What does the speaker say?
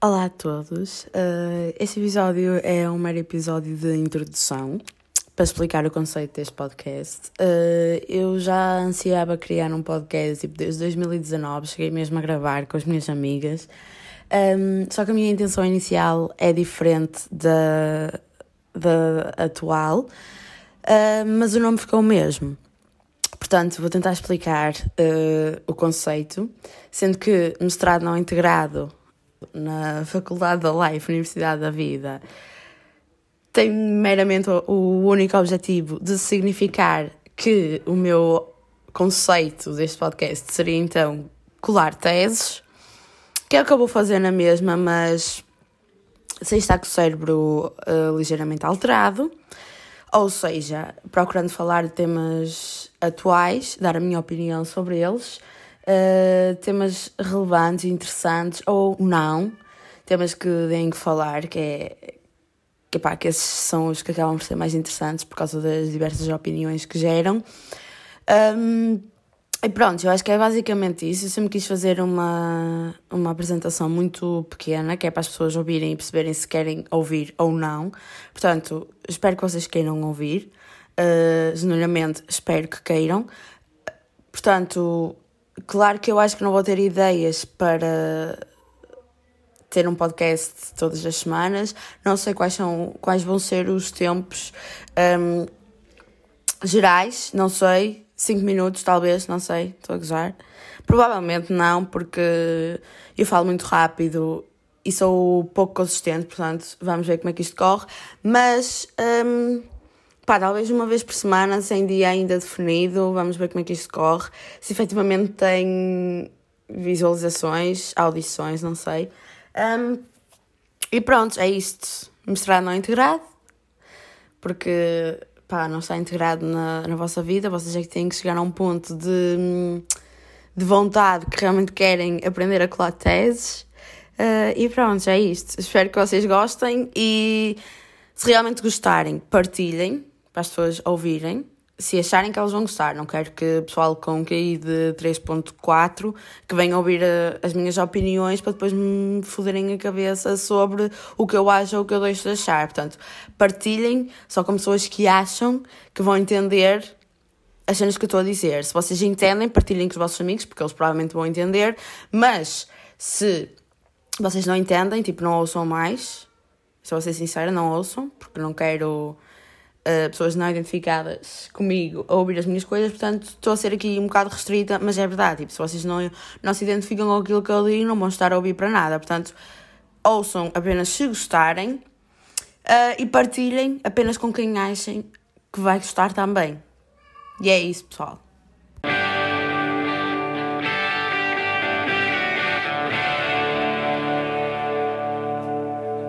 Olá a todos. Uh, este episódio é um mero episódio de introdução para explicar o conceito deste podcast. Uh, eu já ansiava criar um podcast tipo, desde 2019, cheguei mesmo a gravar com as minhas amigas. Um, só que a minha intenção inicial é diferente da, da atual, uh, mas o nome ficou o mesmo. Portanto, vou tentar explicar o conceito, sendo que mestrado não integrado na Faculdade da Life, Universidade da Vida, tem meramente o único objetivo de significar que o meu conceito deste podcast seria então colar teses, que é o que eu vou fazer na mesma, mas sem estar com o cérebro uh, ligeiramente alterado. Ou seja, procurando falar de temas atuais, dar a minha opinião sobre eles, uh, temas relevantes, interessantes ou não, temas que deem que falar, que é que, pá, que esses são os que acabam por ser mais interessantes por causa das diversas opiniões que geram. Um, e pronto, eu acho que é basicamente isso. Eu sempre quis fazer uma, uma apresentação muito pequena, que é para as pessoas ouvirem e perceberem se querem ouvir ou não. Portanto, espero que vocês queiram ouvir. Uh, genuinamente, espero que queiram. Portanto, claro que eu acho que não vou ter ideias para ter um podcast todas as semanas. Não sei quais, são, quais vão ser os tempos um, gerais, não sei 5 minutos, talvez, não sei, estou a gozar. Provavelmente não, porque eu falo muito rápido e sou pouco consistente, portanto, vamos ver como é que isto corre. Mas, um, pá, talvez uma vez por semana, sem dia ainda definido, vamos ver como é que isto corre. Se efetivamente tem visualizações, audições, não sei. Um, e pronto, é isto. Mostrar não integrado, porque pá, não está integrado na, na vossa vida, vocês é que têm que chegar a um ponto de, de vontade que realmente querem aprender a colar teses. Uh, e pronto, é isto. Espero que vocês gostem e se realmente gostarem, partilhem para as pessoas ouvirem se acharem que elas vão gostar. Não quero que o pessoal com QI de 3.4 que venha ouvir a, eh, as minhas opiniões para depois me foderem a cabeça sobre o que eu acho ou o que eu deixo de achar. Portanto, partilhem só com pessoas que acham que vão entender as cenas que eu estou a dizer. Se vocês entendem, partilhem com os vossos amigos, porque eles provavelmente vão entender. Mas se vocês não entendem, tipo, não ouçam mais. Se vou ser sincera, não ouçam, porque não quero uh, pessoas não identificadas comigo a ouvir as minhas coisas, portanto estou a ser aqui um bocado restrita, mas é verdade, tipo, se vocês não, não se identificam com aquilo que eu digo, não vão estar a ouvir para nada, portanto ouçam apenas se gostarem uh, e partilhem apenas com quem achem que vai gostar também. E é isso, pessoal.